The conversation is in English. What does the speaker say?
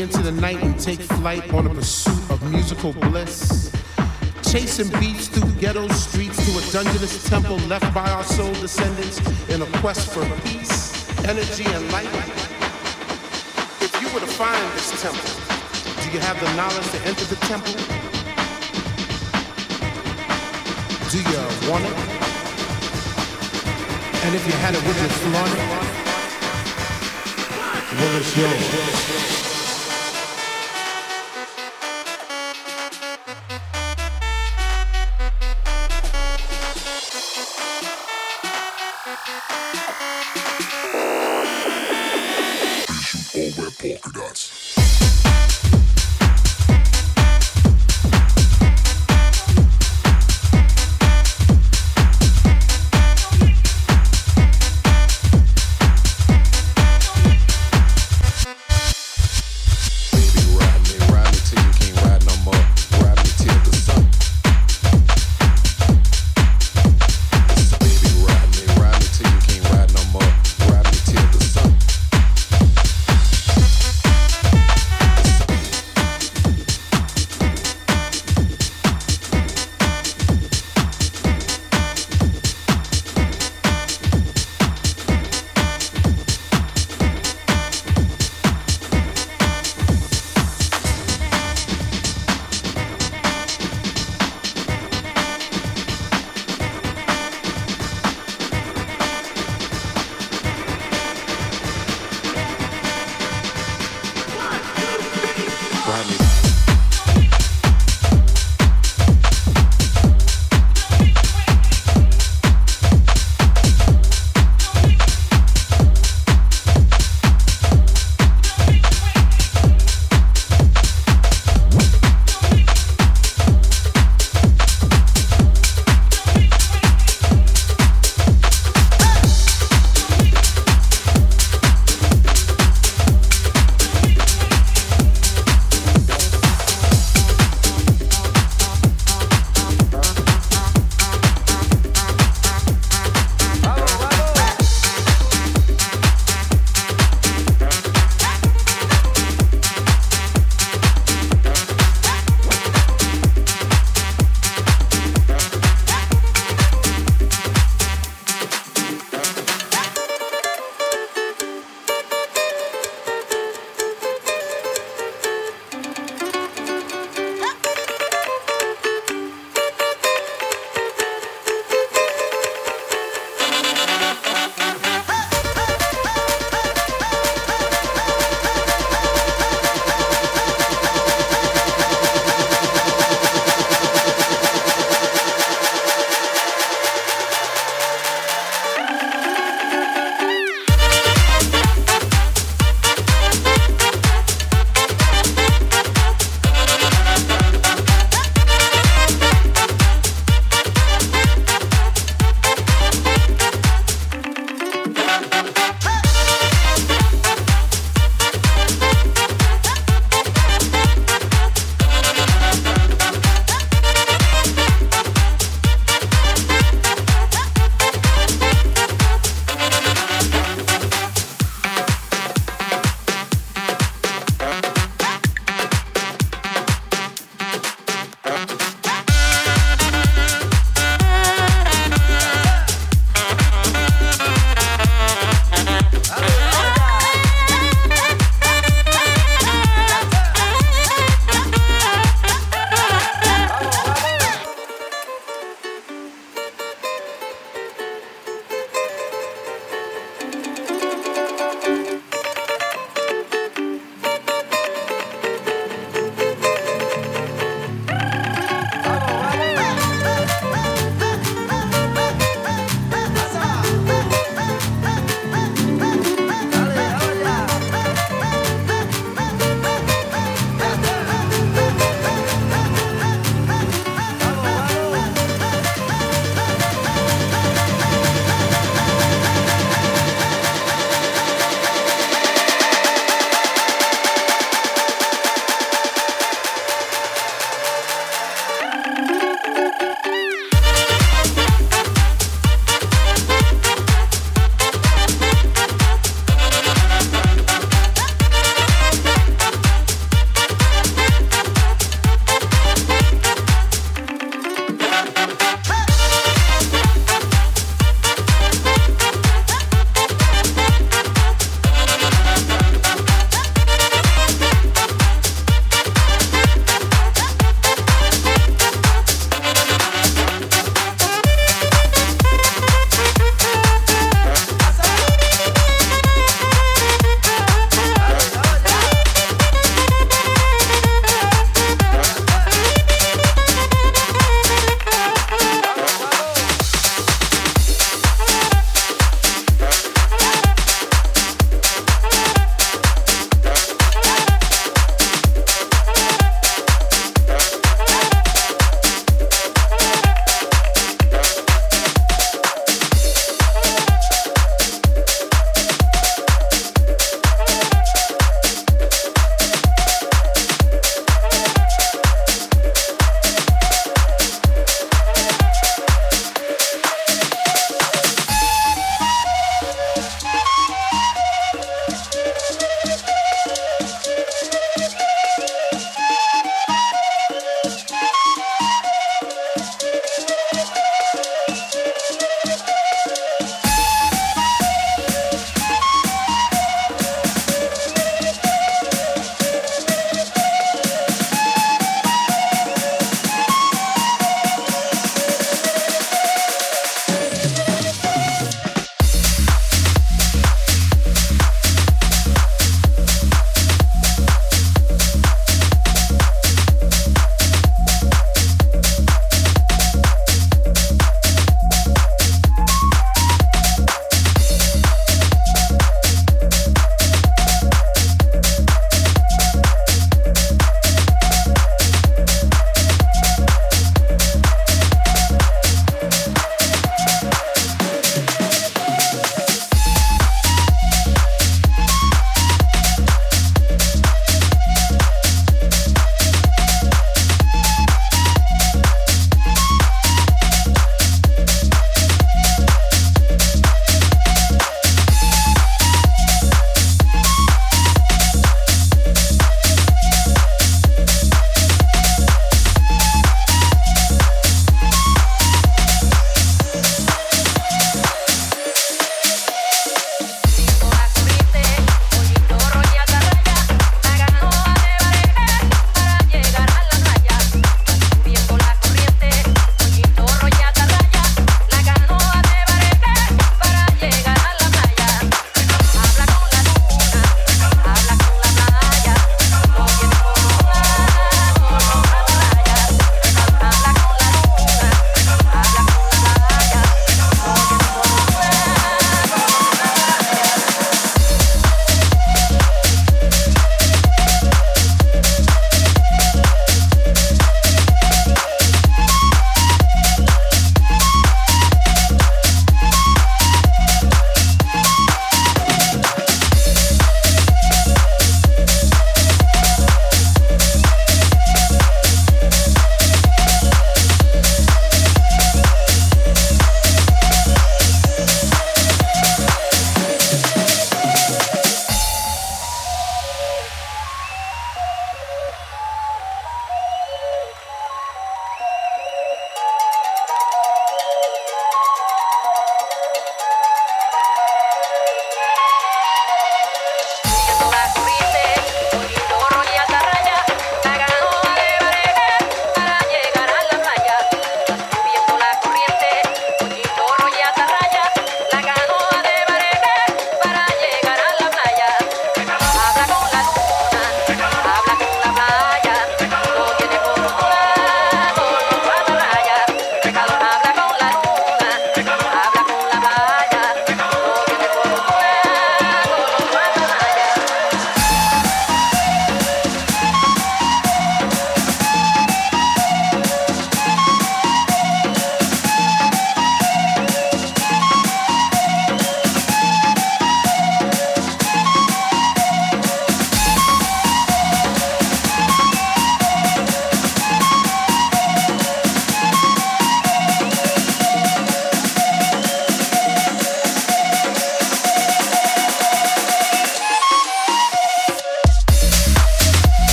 into the night and take flight on a pursuit of musical bliss. Chasing beats through ghetto streets to a dungeonous temple left by our soul descendants in a quest for peace, energy, and light. If you were to find this temple, do you have the knowledge to enter the temple? Do you want it? And if you had it, would you flaunt it? Well, it's yours.